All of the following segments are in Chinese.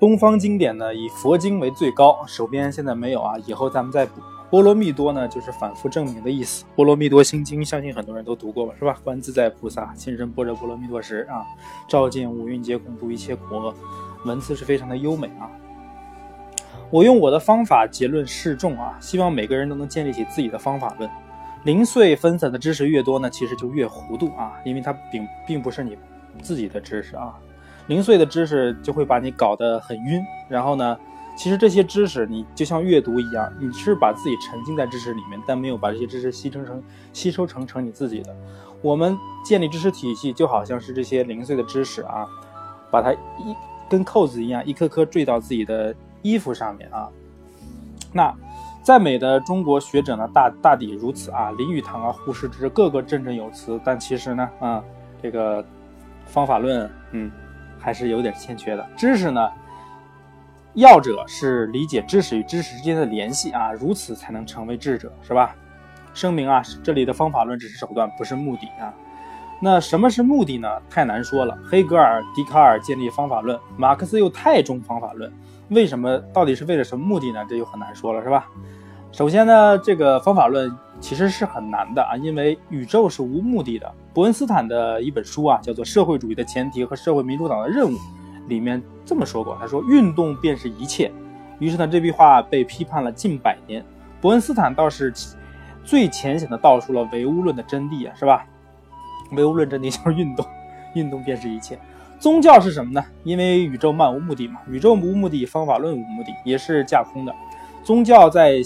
东方经典呢以佛经为最高，手边现在没有啊，以后咱们再补。波罗蜜多呢就是反复证明的意思。波罗蜜多心经，相信很多人都读过吧，是吧？观自在菩萨亲身般若波罗蜜多时啊，照见五蕴皆空，度一切苦厄，文字是非常的优美啊。我用我的方法结论示众啊，希望每个人都能建立起自己的方法论。零碎分散的知识越多呢，其实就越糊涂啊，因为它并并不是你自己的知识啊。零碎的知识就会把你搞得很晕，然后呢，其实这些知识你就像阅读一样，你是把自己沉浸在知识里面，但没有把这些知识吸成成吸收成成你自己的。我们建立知识体系就好像是这些零碎的知识啊，把它一跟扣子一样，一颗颗坠到自己的衣服上面啊。那。在美的中国学者呢，大大抵如此啊。林语堂啊，胡适之，个个振振有词。但其实呢，啊，这个方法论，嗯，还是有点欠缺的。知识呢，要者是理解知识与知识之间的联系啊，如此才能成为智者，是吧？声明啊，这里的方法论只是手段，不是目的啊。那什么是目的呢？太难说了。黑格尔、笛卡尔建立方法论，马克思又太重方法论。为什么？到底是为了什么目的呢？这就很难说了，是吧？首先呢，这个方法论其实是很难的啊，因为宇宙是无目的的。伯恩斯坦的一本书啊，叫做《社会主义的前提和社会民主党的任务》，里面这么说过，他说：“运动便是一切。”于是呢，这句话被批判了近百年。伯恩斯坦倒是最浅显的道出了唯物论的真谛啊，是吧？唯物论真谛就是运动，运动便是一切。宗教是什么呢？因为宇宙漫无目的嘛，宇宙无目的，方法论无目的，也是架空的。宗教在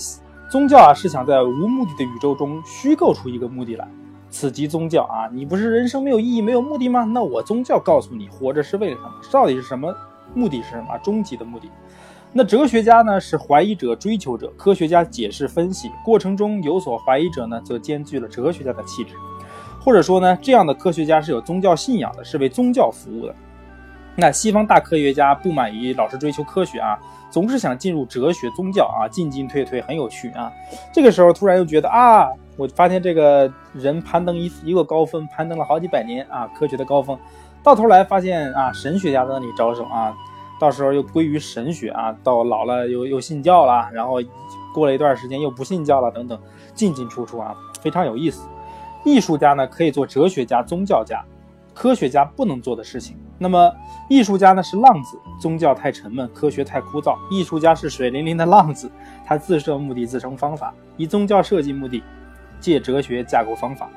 宗教啊，是想在无目的的宇宙中虚构出一个目的来，此即宗教啊。你不是人生没有意义、没有目的吗？那我宗教告诉你，活着是为了什么？到底是什么目的？是什么终极的目的？那哲学家呢，是怀疑者、追求者；科学家解释、分析过程中有所怀疑者呢，则兼具了哲学家的气质。或者说呢，这样的科学家是有宗教信仰的，是为宗教服务的。那西方大科学家不满于老是追求科学啊，总是想进入哲学、宗教啊，进进退退很有趣啊。这个时候突然又觉得啊，我发现这个人攀登一一个高峰，攀登了好几百年啊，科学的高峰，到头来发现啊，神学家在那里招手啊，到时候又归于神学啊，到老了又又信教了，然后过了一段时间又不信教了，等等，进进出出啊，非常有意思。艺术家呢可以做哲学家、宗教家，科学家不能做的事情。那么艺术家呢是浪子，宗教太沉闷，科学太枯燥。艺术家是水灵灵的浪子，他自设目的，自成方法，以宗教设计目的，借哲学架构方法。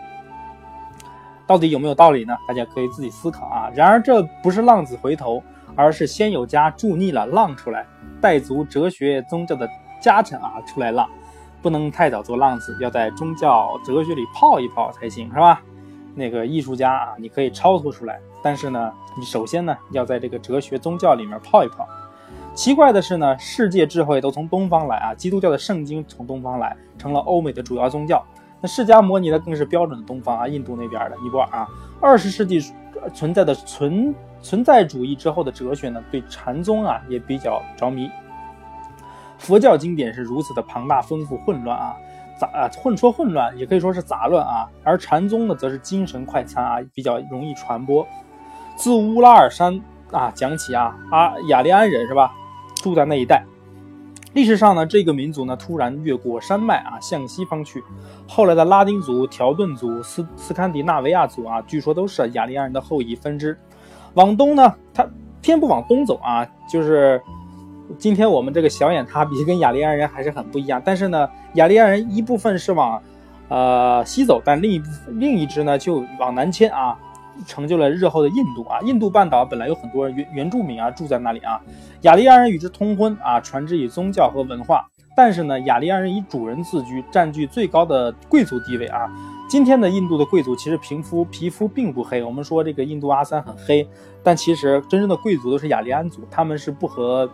到底有没有道理呢？大家可以自己思考啊。然而这不是浪子回头，而是先有家住腻了浪出来，带足哲学宗教的家产啊出来浪。不能太早做浪子，要在宗教哲学里泡一泡才行，是吧？那个艺术家啊，你可以超脱出来，但是呢，你首先呢要在这个哲学宗教里面泡一泡。奇怪的是呢，世界智慧都从东方来啊，基督教的圣经从东方来，成了欧美的主要宗教。那释迦摩尼呢，更是标准的东方啊，印度那边的尼泊尔啊。二十世纪存在的存存在主义之后的哲学呢，对禅宗啊也比较着迷。佛教经典是如此的庞大、丰富、混乱啊，杂啊混说混乱也可以说是杂乱啊。而禅宗呢，则是精神快餐啊，比较容易传播。自乌拉尔山啊讲起啊，啊雅利安人是吧，住在那一带。历史上呢，这个民族呢突然越过山脉啊，向西方去。后来的拉丁族、条顿族、斯斯堪的纳维亚族啊，据说都是雅利安人的后裔分支。往东呢，他偏不往东走啊，就是。今天我们这个小眼塔比跟雅利安人还是很不一样，但是呢，雅利安人一部分是往，呃西走，但另一另一支呢就往南迁啊，成就了日后的印度啊。印度半岛本来有很多原原住民啊住在那里啊，雅利安人与之通婚啊，传之以宗教和文化。但是呢，雅利安人以主人自居，占据最高的贵族地位啊。今天的印度的贵族其实皮肤皮肤并不黑，我们说这个印度阿三很黑，但其实真正的贵族都是雅利安族，他们是不和。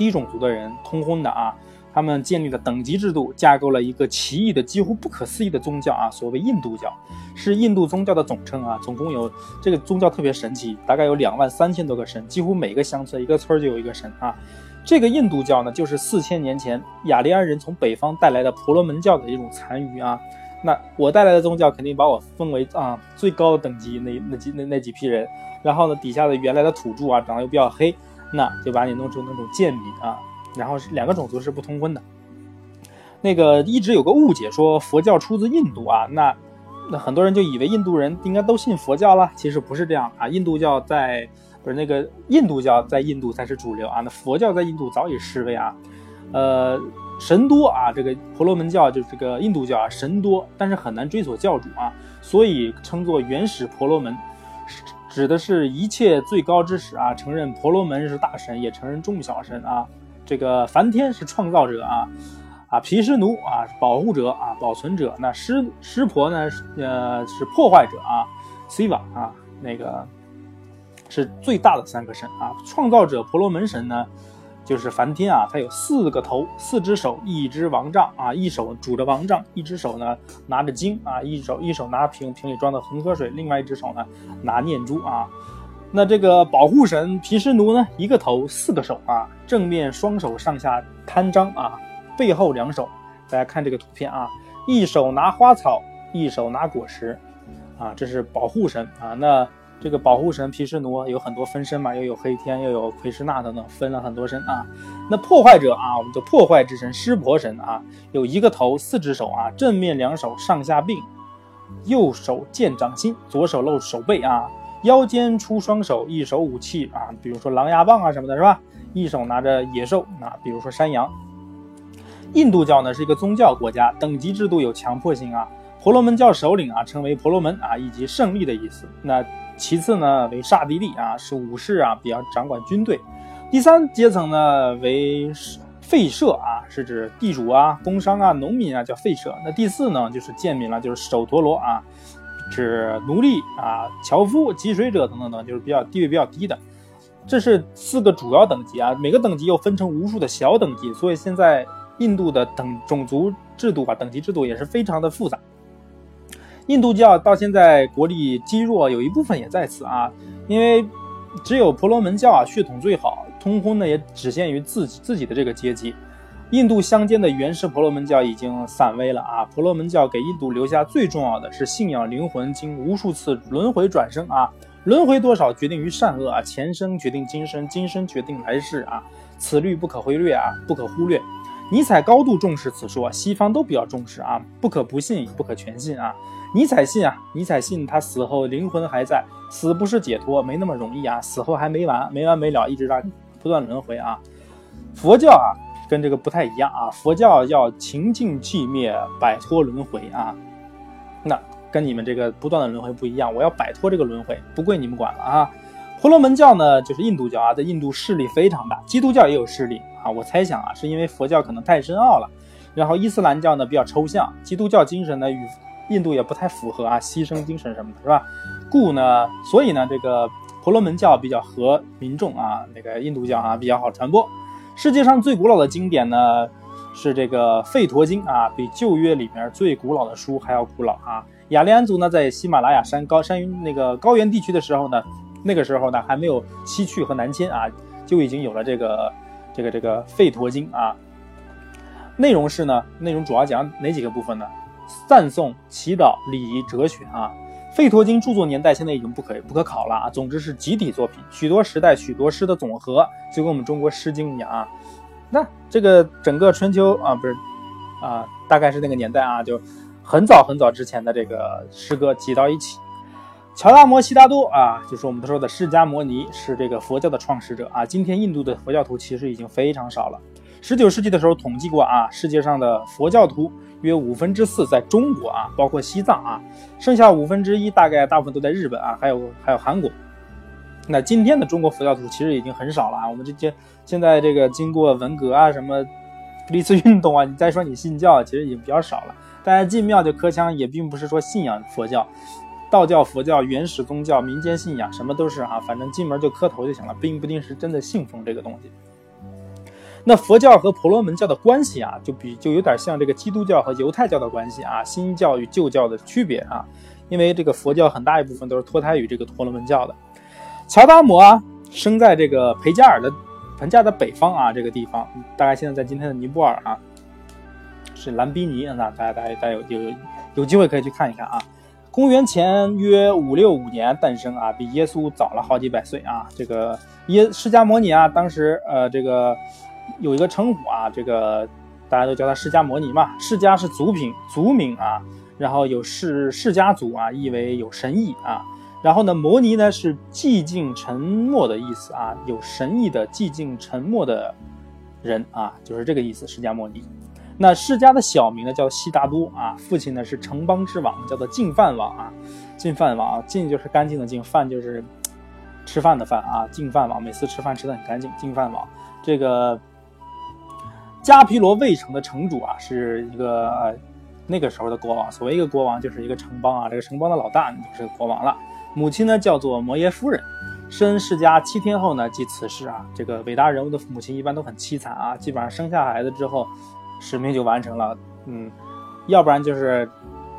低种族的人通婚的啊，他们建立了等级制度，架构了一个奇异的、几乎不可思议的宗教啊，所谓印度教，是印度宗教的总称啊。总共有这个宗教特别神奇，大概有两万三千多个神，几乎每个乡村、一个村就有一个神啊。这个印度教呢，就是四千年前雅利安人从北方带来的婆罗门教的一种残余啊。那我带来的宗教肯定把我分为啊最高等级那那几那那几批人，然后呢底下的原来的土著啊长得又比较黑。那就把你弄成那种贱民啊。然后两个种族是不通婚的。那个一直有个误解，说佛教出自印度啊，那那很多人就以为印度人应该都信佛教了，其实不是这样啊。印度教在不是那个印度教在印度才是主流啊，那佛教在印度早已式微啊。呃，神多啊，这个婆罗门教就是这个印度教啊，神多，但是很难追索教主啊，所以称作原始婆罗门，指的是一切最高之始啊，承认婆罗门是大神，也承认众小神啊。这个梵天是创造者啊，啊毗湿奴啊保护者啊保存者，那湿湿婆呢呃是破坏者啊，Siva 啊那个是最大的三个神啊，创造者婆罗门神呢就是梵天啊，他有四个头四只手一只王杖啊，一手拄着王杖，一只手呢拿着经啊，一手一手拿瓶瓶里装的恒河水，另外一只手呢拿念珠啊。那这个保护神毗湿奴呢？一个头，四个手啊，正面双手上下摊张啊，背后两手，大家看这个图片啊，一手拿花草，一手拿果实，啊，这是保护神啊。那这个保护神毗湿奴有很多分身嘛，又有黑天，又有奎师那等等，分了很多身啊。那破坏者啊，我们的破坏之神湿婆神啊，有一个头，四只手啊，正面两手上下并，右手见掌心，左手露手背啊。腰间出双手，一手武器啊，比如说狼牙棒啊什么的，是吧？一手拿着野兽啊，比如说山羊。印度教呢是一个宗教国家，等级制度有强迫性啊。婆罗门教首领啊称为婆罗门啊，以及胜利的意思。那其次呢为刹帝利啊，是武士啊，比较掌管军队。第三阶层呢为吠舍啊，是指地主啊、工商啊、农民啊，叫吠舍。那第四呢就是贱民了，就是首陀罗啊。是奴隶啊、樵夫、汲水者等等等，就是比较地位比较低的。这是四个主要等级啊，每个等级又分成无数的小等级，所以现在印度的等种族制度啊、等级制度也是非常的复杂。印度教到现在国力积弱，有一部分也在此啊，因为只有婆罗门教啊血统最好，通婚呢也只限于自己自己的这个阶级。印度乡间的原始婆罗门教已经散微了啊！婆罗门教给印度留下最重要的是信仰灵魂，经无数次轮回转生啊，轮回多少决定于善恶啊，前生决定今生，今生决定来世啊，此律不可忽略啊，不可忽略。尼采高度重视此说，西方都比较重视啊，不可不信，不可全信啊。尼采信啊，尼采信他死后灵魂还在，死不是解脱，没那么容易啊，死后还没完，没完没了，一直在不断轮回啊。佛教啊。跟这个不太一样啊，佛教要情尽寂灭，摆脱轮回啊。那跟你们这个不断的轮回不一样，我要摆脱这个轮回，不归你们管了啊。婆罗门教呢，就是印度教啊，在印度势力非常大，基督教也有势力啊。我猜想啊，是因为佛教可能太深奥了，然后伊斯兰教呢比较抽象，基督教精神呢与印度也不太符合啊，牺牲精神什么的，是吧？故呢，所以呢，这个婆罗门教比较合民众啊，那个印度教啊比较好传播。世界上最古老的经典呢，是这个《吠陀经》啊，比旧约里面最古老的书还要古老啊。雅利安族呢，在喜马拉雅山高山那个高原地区的时候呢，那个时候呢还没有西去和南迁啊，就已经有了这个这个这个《吠陀经》啊。内容是呢，内容主要讲哪几个部分呢？赞颂、祈祷、礼仪、哲学啊。《吠陀经》著作年代现在已经不可不可考了啊！总之是集体作品，许多时代许多诗的总和，就跟我们中国《诗经》一样啊。那这个整个春秋啊，不是啊，大概是那个年代啊，就很早很早之前的这个诗歌集到一起。乔达摩悉达多啊，就是我们说的释迦摩尼，是这个佛教的创始者啊。今天印度的佛教徒其实已经非常少了。十九世纪的时候统计过啊，世界上的佛教徒。约五分之四在中国啊，包括西藏啊，剩下五分之一大概大部分都在日本啊，还有还有韩国。那今天的中国佛教徒其实已经很少了啊。我们这些现在这个经过文革啊，什么历次运动啊，你再说你信教，其实已经比较少了。大家进庙就磕枪，也并不是说信仰佛教、道教、佛教、原始宗教、民间信仰什么都是啊，反正进门就磕头就行了，并不一定是真的信奉这个东西。那佛教和婆罗门教的关系啊，就比就有点像这个基督教和犹太教的关系啊，新教与旧教的区别啊，因为这个佛教很大一部分都是脱胎于这个婆罗门教的。乔达摩啊，生在这个培加尔的盆加的北方啊，这个地方大概现在在今天的尼泊尔啊，是兰宾尼那大家大家大家有有有机会可以去看一看啊。公元前约五六五年诞生啊，比耶稣早了好几百岁啊。这个耶释迦摩尼啊，当时呃这个有一个称呼啊，这个大家都叫他释迦摩尼嘛。释迦是族品族名啊，然后有释释迦族啊，意为有神意啊。然后呢，摩尼呢是寂静沉默的意思啊，有神意的寂静沉默的人啊，就是这个意思。释迦摩尼。那释迦的小名呢叫悉达多啊，父亲呢是城邦之王，叫做净饭王啊。净饭王，净就是干净的净，饭就是吃饭的饭啊。净饭王每次吃饭吃的很干净。净饭王，这个迦毗罗卫城的城主啊，是一个那个时候的国王。所谓一个国王，就是一个城邦啊，这个城邦的老大就是国王了。母亲呢叫做摩耶夫人，生世家七天后呢即辞世啊。这个伟大人物的母亲一般都很凄惨啊，基本上生下孩子之后。使命就完成了，嗯，要不然就是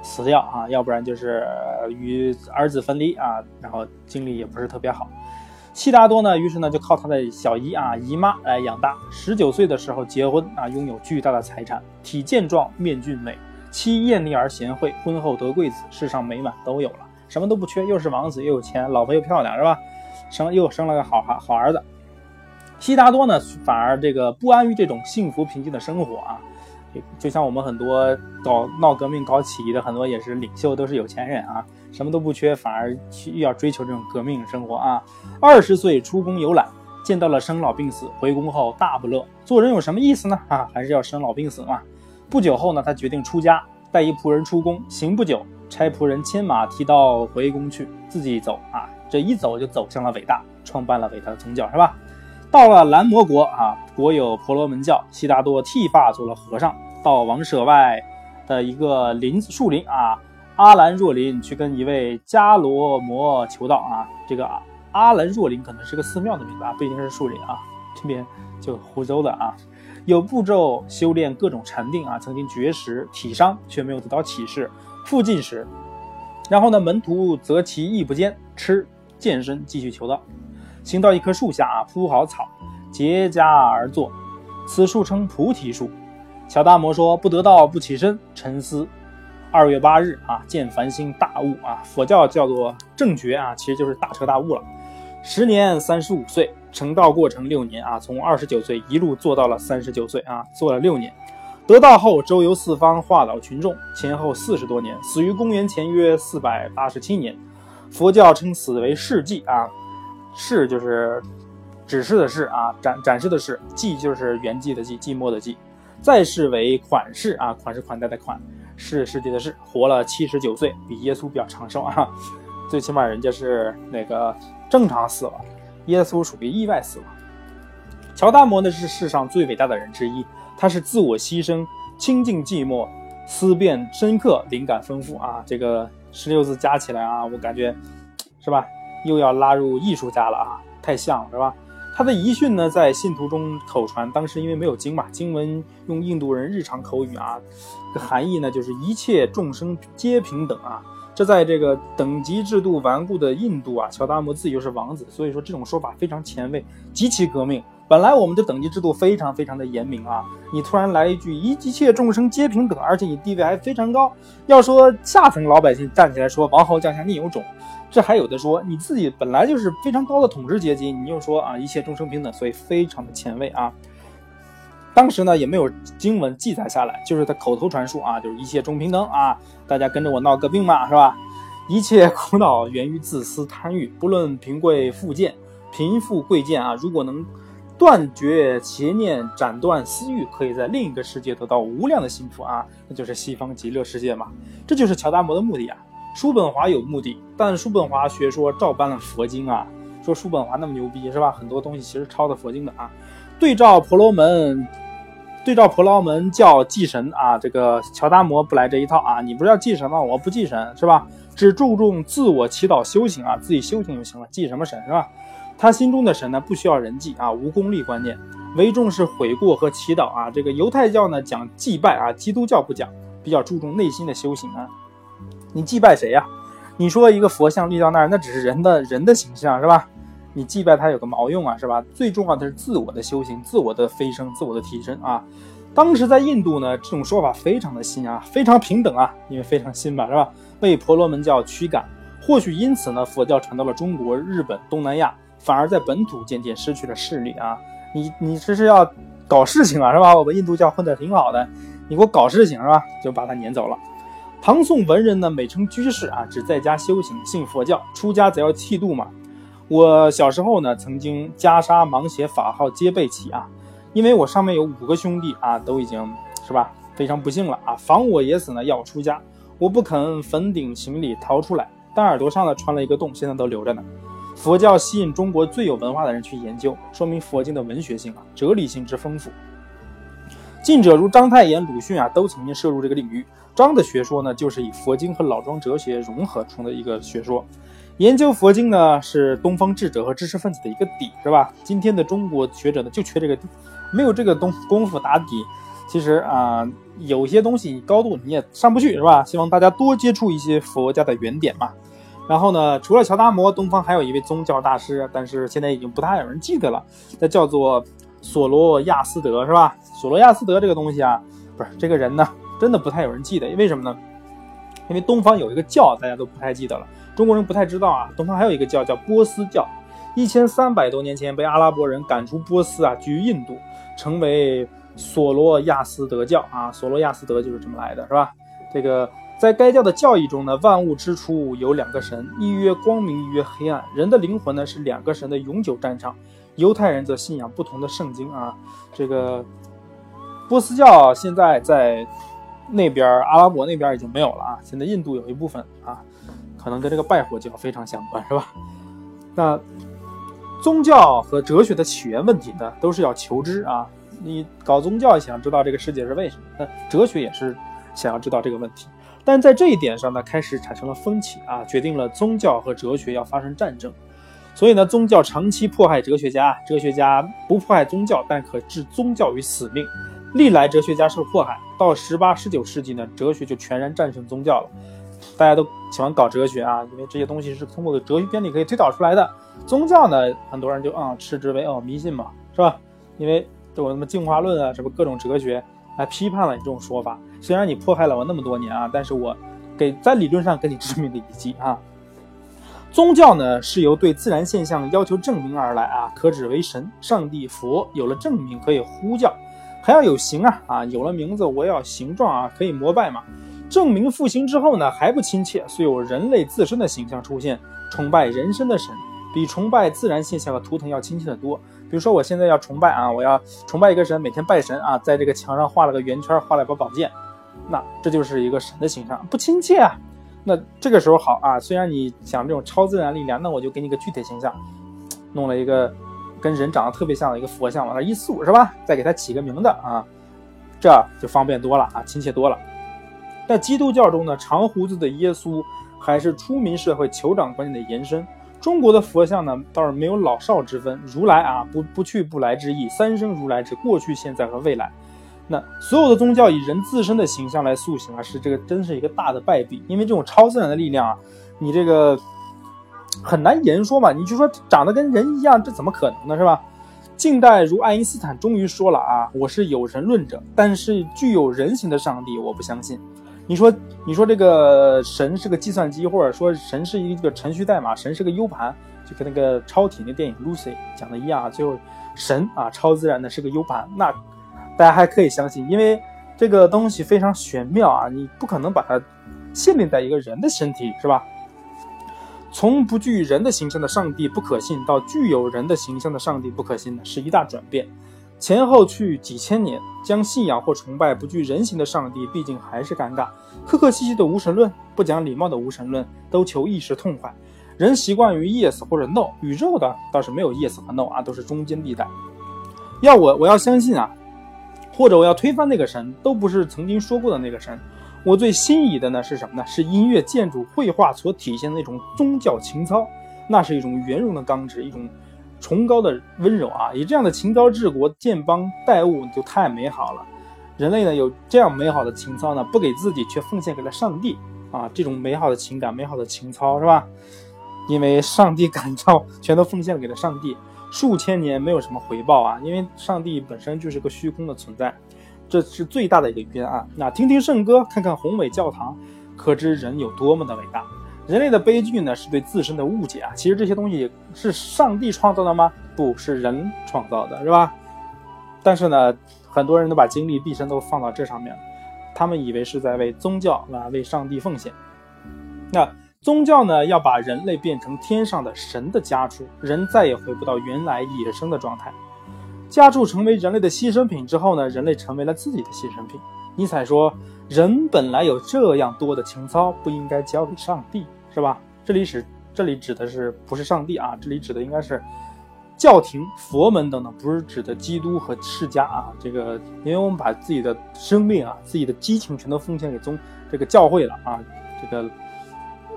死掉啊，要不然就是与儿子分离啊，然后精力也不是特别好。悉达多呢，于是呢就靠他的小姨啊姨妈来养大。十九岁的时候结婚啊，拥有巨大的财产，体健壮，面俊美，妻艳丽而贤惠，婚后得贵子，世上美满都有了，什么都不缺，又是王子又有钱，老婆又漂亮，是吧？生又生了个好孩好儿子。悉达多呢，反而这个不安于这种幸福平静的生活啊。就像我们很多搞闹革命、搞起义的很多也是领袖，都是有钱人啊，什么都不缺，反而去要追求这种革命生活啊。二十岁出宫游览，见到了生老病死，回宫后大不乐。做人有什么意思呢？啊，还是要生老病死嘛。不久后呢，他决定出家，带一仆人出宫，行不久，差仆人牵马提刀回宫去，自己走啊，这一走就走向了伟大，创办了伟大的宗教，是吧？到了蓝摩国啊，国有婆罗门教，悉达多剃发做了和尚，到王舍外的一个林树林啊，阿兰若林去跟一位迦罗摩求道啊。这个阿兰若林可能是个寺庙的名字啊，不一定是树林啊。这边就湖州的啊，有步骤修炼各种禅定啊，曾经绝食体伤，却没有得到启示，复进食。然后呢，门徒择其意不坚，吃健身继续求道。行到一棵树下啊，铺好草，结跏而坐。此树称菩提树。乔达摩说：“不得道不起身，沉思。”二月八日啊，见繁星大悟啊，佛教叫做正觉啊，其实就是大彻大悟了。时年三十五岁，成道过程六年啊，从二十九岁一路做到了三十九岁啊，做了六年。得道后周游四方，化导群众，前后四十多年，死于公元前约四百八十七年。佛教称此为世纪啊。示就是指示的示啊，展展示的示，寂就是圆寂的寂，寂寞的寂。再世为款式啊，款式款待的款，是世界的是，活了七十九岁，比耶稣比较长寿啊。最起码人家是那个正常死亡，耶稣属于意外死亡。乔达摩呢是世上最伟大的人之一，他是自我牺牲，清净寂寞，思辨深刻，灵感丰富啊。这个十六字加起来啊，我感觉是吧？又要拉入艺术家了啊，太像了是吧？他的遗训呢，在信徒中口传。当时因为没有经嘛，经文用印度人日常口语啊，含义呢就是一切众生皆平等啊。这在这个等级制度顽固的印度啊，乔达摩自己又是王子，所以说这种说法非常前卫，极其革命。本来我们的等级制度非常非常的严明啊，你突然来一句一切众生皆平等，而且你地位还非常高，要说下层老百姓站起来说王侯将相宁有种。这还有的说，你自己本来就是非常高的统治阶级，你又说啊一切众生平等，所以非常的前卫啊。当时呢也没有经文记载下来，就是他口头传述啊，就是一切众平等啊，大家跟着我闹革命嘛，是吧？一切苦恼源于自私贪欲，不论贫贵富贱，贫富贵贱啊，如果能断绝邪念，斩断私欲，可以在另一个世界得到无量的幸福啊，那就是西方极乐世界嘛。这就是乔达摩的目的啊。叔本华有目的，但叔本华学说照搬了佛经啊，说叔本华那么牛逼是吧？很多东西其实抄的佛经的啊。对照婆罗门，对照婆罗门教祭神啊，这个乔达摩不来这一套啊。你不是要祭神吗？我不祭神是吧？只注重自我祈祷修行啊，自己修行就行了，祭什么神是吧？他心中的神呢，不需要人祭啊，无功利观念，唯重视悔过和祈祷啊。这个犹太教呢讲祭拜啊，基督教不讲，比较注重内心的修行啊。你祭拜谁呀？你说一个佛像立到那儿，那只是人的人的形象，是吧？你祭拜他有个毛用啊，是吧？最重要的是自我的修行，自我的飞升，自我的提升啊。当时在印度呢，这种说法非常的新啊，非常平等啊，因为非常新吧，是吧？被婆罗门教驱赶，或许因此呢，佛教传到了中国、日本、东南亚，反而在本土渐渐失去了势力啊。你你这是要搞事情啊，是吧？我们印度教混得挺好的，你给我搞事情是吧？就把他撵走了。唐宋文人呢，美称居士啊，只在家修行，信佛教，出家则要剃度嘛。我小时候呢，曾经袈裟、芒鞋、法号皆备齐啊。因为我上面有五个兄弟啊，都已经是吧，非常不幸了啊，防我也死呢，要我出家，我不肯粉顶行礼逃出来，但耳朵上呢穿了一个洞，现在都留着呢。佛教吸引中国最有文化的人去研究，说明佛经的文学性啊，哲理性之丰富。近者如章太炎、鲁迅啊，都曾经涉入这个领域。章的学说呢，就是以佛经和老庄哲学融合成的一个学说。研究佛经呢，是东方智者和知识分子的一个底，是吧？今天的中国学者呢，就缺这个底。没有这个东功夫打底，其实啊，有些东西高度你也上不去，是吧？希望大家多接触一些佛家的原点嘛。然后呢，除了乔达摩，东方还有一位宗教大师，但是现在已经不太有人记得了，他叫做索罗亚斯德，是吧？索罗亚斯德这个东西啊，不是这个人呢，真的不太有人记得，为什么呢？因为东方有一个教，大家都不太记得了，中国人不太知道啊。东方还有一个教叫波斯教，一千三百多年前被阿拉伯人赶出波斯啊，居于印度。成为索罗亚斯德教啊，索罗亚斯德就是这么来的，是吧？这个在该教的教义中呢，万物之初有两个神，一曰光明，一曰黑暗。人的灵魂呢是两个神的永久战场。犹太人则信仰不同的圣经啊。这个波斯教现在在那边阿拉伯那边已经没有了啊，现在印度有一部分啊，可能跟这个拜火教非常相关，是吧？那。宗教和哲学的起源问题呢，都是要求知啊。你搞宗教想知道这个世界是为什么，那哲学也是想要知道这个问题。但在这一点上呢，开始产生了分歧啊，决定了宗教和哲学要发生战争。所以呢，宗教长期迫害哲学家，哲学家不迫害宗教，但可置宗教于死命。历来哲学家受迫害，到十八、十九世纪呢，哲学就全然战胜宗教了。大家都喜欢搞哲学啊，因为这些东西是通过哲学原理可以推导出来的。宗教呢，很多人就啊斥之为哦迷信嘛，是吧？因为都有什么进化论啊，什么各种哲学来批判了你这种说法。虽然你迫害了我那么多年啊，但是我给在理论上给你致命的一击啊。宗教呢是由对自然现象要求证明而来啊，可指为神、上帝、佛，有了证明可以呼叫，还要有形啊啊，有了名字我要形状啊，可以膜拜嘛。证明复兴之后呢还不亲切，虽有人类自身的形象出现，崇拜人身的神。比崇拜自然现象和图腾要亲切的多。比如说，我现在要崇拜啊，我要崇拜一个神，每天拜神啊，在这个墙上画了个圆圈，画了把宝剑，那这就是一个神的形象，不亲切啊。那这个时候好啊，虽然你想这种超自然力量，那我就给你个具体形象，弄了一个跟人长得特别像的一个佛像往那一塑，是吧？再给他起个名字啊，这就方便多了啊，亲切多了。在基督教中呢，长胡子的耶稣还是出民社会酋长观念的延伸。中国的佛像呢，倒是没有老少之分。如来啊，不不去不来之意，三生如来指过去、现在和未来。那所有的宗教以人自身的形象来塑形啊，是这个真是一个大的败笔。因为这种超自然的力量啊，你这个很难言说嘛。你就说长得跟人一样，这怎么可能呢？是吧？近代如爱因斯坦终于说了啊，我是有神论者，但是具有人形的上帝我不相信。你说，你说这个神是个计算机，或者说神是一个程序代码，神是个 U 盘，就跟那个超体那电影 Lucy 讲的一样啊。最后，神啊，超自然的是个 U 盘，那大家还可以相信，因为这个东西非常玄妙啊，你不可能把它限定在一个人的身体，是吧？从不具人的形象的上帝不可信，到具有人的形象的上帝不可信呢，是一大转变。前后去几千年，将信仰或崇拜不具人形的上帝，毕竟还是尴尬。客客气气的无神论，不讲礼貌的无神论，都求一时痛快。人习惯于 yes 或者 no，宇宙的倒是没有 yes 和 no 啊，都是中间地带。要我，我要相信啊，或者我要推翻那个神，都不是曾经说过的那个神。我最心仪的呢是什么呢？是音乐、建筑、绘画所体现的那种宗教情操，那是一种圆融的刚直，一种。崇高的温柔啊，以这样的情操治国、建邦、待物，就太美好了。人类呢，有这样美好的情操呢，不给自己，却奉献给了上帝啊！这种美好的情感、美好的情操，是吧？因为上帝感召，全都奉献给了上帝。数千年没有什么回报啊，因为上帝本身就是个虚空的存在。这是最大的一个冤案。那听听圣歌，看看宏伟教堂，可知人有多么的伟大。人类的悲剧呢，是对自身的误解啊。其实这些东西是上帝创造的吗？不是人创造的，是吧？但是呢，很多人都把精力毕生都放到这上面了，他们以为是在为宗教啊，为上帝奉献。那宗教呢，要把人类变成天上的神的家畜，人再也回不到原来野生的状态。家畜成为人类的牺牲品之后呢，人类成为了自己的牺牲品。尼采说：“人本来有这样多的情操，不应该交给上帝。”是吧？这里指这里指的是不是上帝啊？这里指的应该是教廷、佛门等等，不是指的基督和释迦啊。这个，因为我们把自己的生命啊、自己的激情全都奉献给宗这个教会了啊，这个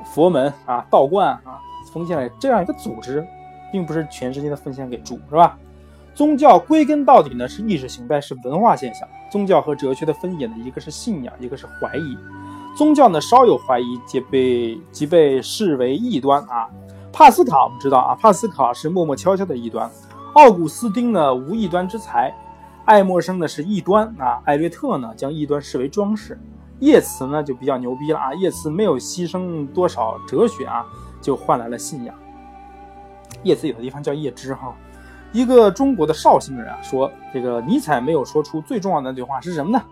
佛门啊、道观啊，奉献给这样一个组织，并不是全世界的奉献给主，是吧？宗教归根到底呢是意识形态，是文化现象。宗教和哲学的分野呢，一个是信仰，一个是怀疑。宗教呢，稍有怀疑，即被即被视为异端啊。帕斯卡我们知道啊，帕斯卡是默默悄悄的异端。奥古斯丁呢，无异端之才。爱默生呢是异端啊。艾略特呢，将异端视为装饰。叶慈呢就比较牛逼了啊。叶慈没有牺牲多少哲学啊，就换来了信仰。叶慈有的地方叫叶芝哈。一个中国的绍兴人啊说，这个尼采没有说出最重要的那句话是什么呢？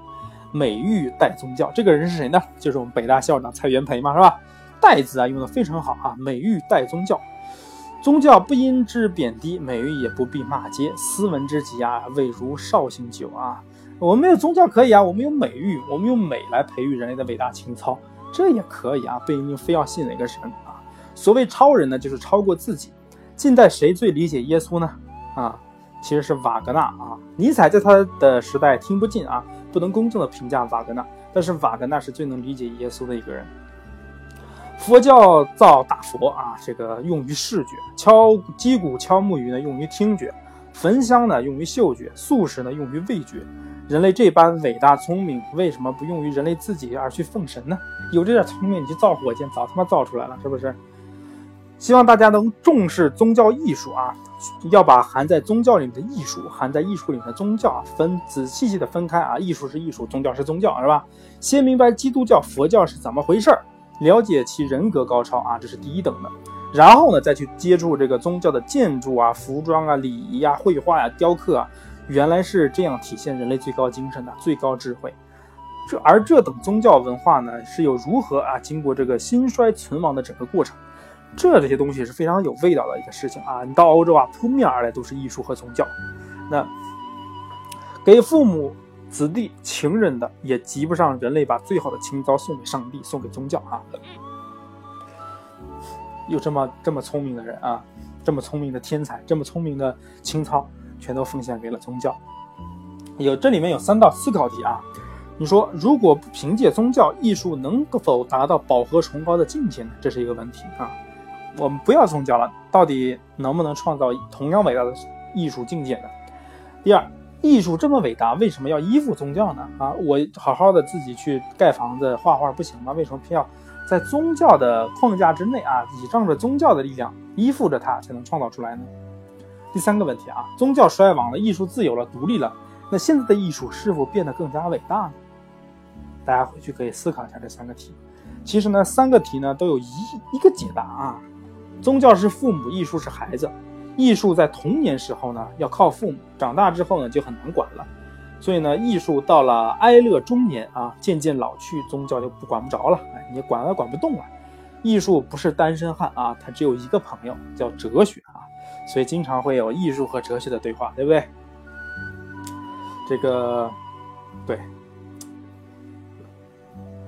美育带宗教，这个人是谁呢？就是我们北大校长蔡元培嘛，是吧？带字啊用的非常好啊，美育带宗教，宗教不因之贬低，美育也不必骂街，斯文之极啊，未如绍兴酒啊。我们没有宗教可以啊，我们有美育，我们用美来培育人类的伟大情操，这也可以啊，不一定非要信哪个神啊。所谓超人呢，就是超过自己。近代谁最理解耶稣呢？啊，其实是瓦格纳啊。尼采在他的时代听不进啊。不能公正的评价瓦格纳，但是瓦格纳是最能理解耶稣的一个人。佛教造大佛啊，这个用于视觉；敲击鼓、敲木鱼呢，用于听觉；焚香呢，用于嗅觉；素食呢，用于味觉。人类这般伟大聪明，为什么不用于人类自己而去奉神呢？有这点聪明，你去造火箭，早他妈造出来了，是不是？希望大家能重视宗教艺术啊，要把含在宗教里面的艺术，含在艺术里面的宗教啊分仔细细的分开啊，艺术是艺术，宗教是宗教，是吧？先明白基督教、佛教是怎么回事儿，了解其人格高超啊，这是第一等的。然后呢，再去接触这个宗教的建筑啊、服装啊、礼仪啊、绘画呀、雕刻啊，原来是这样体现人类最高精神的、最高智慧。这而这等宗教文化呢，是有如何啊经过这个兴衰存亡的整个过程。这这些东西是非常有味道的一个事情啊！你到欧洲啊，扑面而来都是艺术和宗教。那给父母、子弟、情人的，也及不上人类把最好的情操送给上帝、送给宗教啊！有这么这么聪明的人啊，这么聪明的天才，这么聪明的情操，全都奉献给了宗教。有这里面有三道思考题啊！你说，如果不凭借宗教，艺术能否达到饱和崇高的境界呢？这是一个问题啊！我们不要宗教了，到底能不能创造同样伟大的艺术境界呢？第二，艺术这么伟大，为什么要依附宗教呢？啊，我好好的自己去盖房子、画画不行吗？为什么偏要在宗教的框架之内啊，倚仗着宗教的力量，依附着它才能创造出来呢？第三个问题啊，宗教衰亡了，艺术自由了，独立了，那现在的艺术是否变得更加伟大呢？大家回去可以思考一下这三个题。其实呢，三个题呢都有一一个解答啊。宗教是父母，艺术是孩子。艺术在童年时候呢，要靠父母；长大之后呢，就很难管了。所以呢，艺术到了哀乐中年啊，渐渐老去，宗教就不管不着了。哎，你管也管不动了。艺术不是单身汉啊，他只有一个朋友，叫哲学啊。所以经常会有艺术和哲学的对话，对不对？这个，对。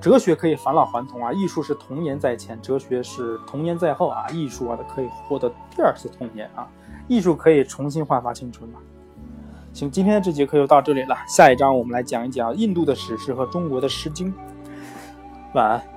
哲学可以返老还童啊，艺术是童年在前，哲学是童年在后啊。艺术啊，可以获得第二次童年啊，艺术可以重新焕发青春嘛。行，今天这节课就到这里了，下一章我们来讲一讲印度的史诗和中国的诗经。晚安。